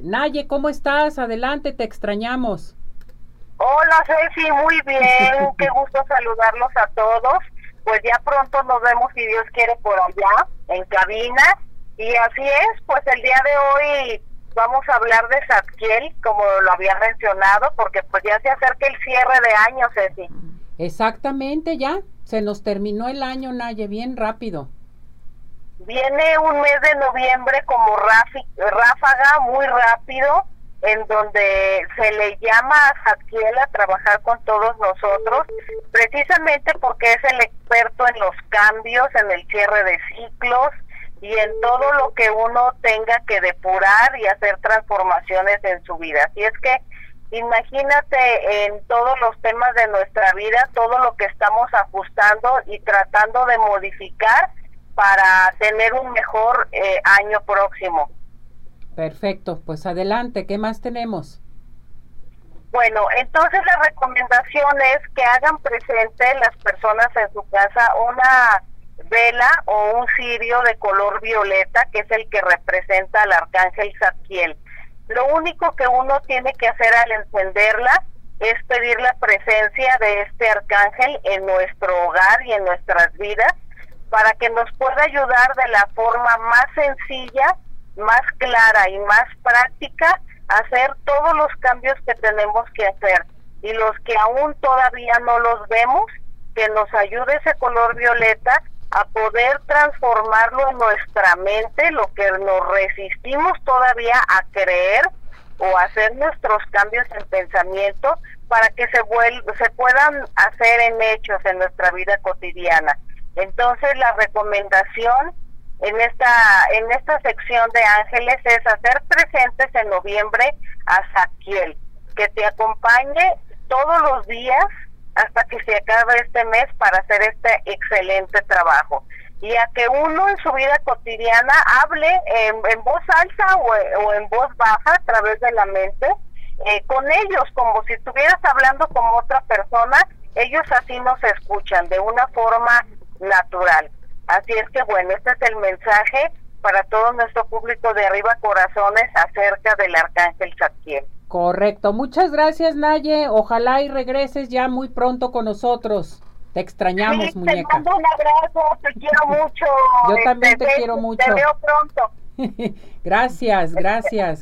Naye, ¿cómo estás? Adelante, te extrañamos. Hola Ceci, muy bien, qué gusto saludarlos a todos. Pues ya pronto nos vemos, si Dios quiere, por allá, en cabina. Y así es, pues el día de hoy vamos a hablar de Satkiel, como lo había mencionado, porque pues ya se acerca el cierre de año, Ceci. Exactamente, ya, se nos terminó el año, Naye, bien rápido. Viene un mes de noviembre como ráfaga, muy rápido, en donde se le llama a Zadkiel a trabajar con todos nosotros, precisamente porque es el experto en los cambios, en el cierre de ciclos y en todo lo que uno tenga que depurar y hacer transformaciones en su vida. Así es que imagínate en todos los temas de nuestra vida, todo lo que estamos ajustando y tratando de modificar para tener un mejor eh, año próximo. Perfecto, pues adelante, ¿qué más tenemos? Bueno, entonces la recomendación es que hagan presente las personas en su casa una vela o un cirio de color violeta, que es el que representa al arcángel Zadkiel. Lo único que uno tiene que hacer al encenderla es pedir la presencia de este arcángel en nuestro hogar y en nuestras vidas para que nos pueda ayudar de la forma más sencilla más clara y más práctica hacer todos los cambios que tenemos que hacer y los que aún todavía no los vemos, que nos ayude ese color violeta a poder transformarlo en nuestra mente, lo que nos resistimos todavía a creer o hacer nuestros cambios en pensamiento para que se, se puedan hacer en hechos en nuestra vida cotidiana. Entonces la recomendación en esta, en esta sección de ángeles es hacer presentes en noviembre a Saquiel, que te acompañe todos los días hasta que se acabe este mes para hacer este excelente trabajo. Y a que uno en su vida cotidiana hable en, voz alta o, en voz baja a través de la mente eh, con ellos, como si estuvieras hablando con otra persona, ellos así nos escuchan de una forma natural. Así es que bueno, este es el mensaje para todo nuestro público de Arriba Corazones acerca del Arcángel Zadkiel. Correcto. Muchas gracias, Naye. Ojalá y regreses ya muy pronto con nosotros. Te extrañamos, muñeca. Te mando un abrazo, te quiero mucho. Yo también te, este, quiero mucho. Te veo pronto. gracias, gracias.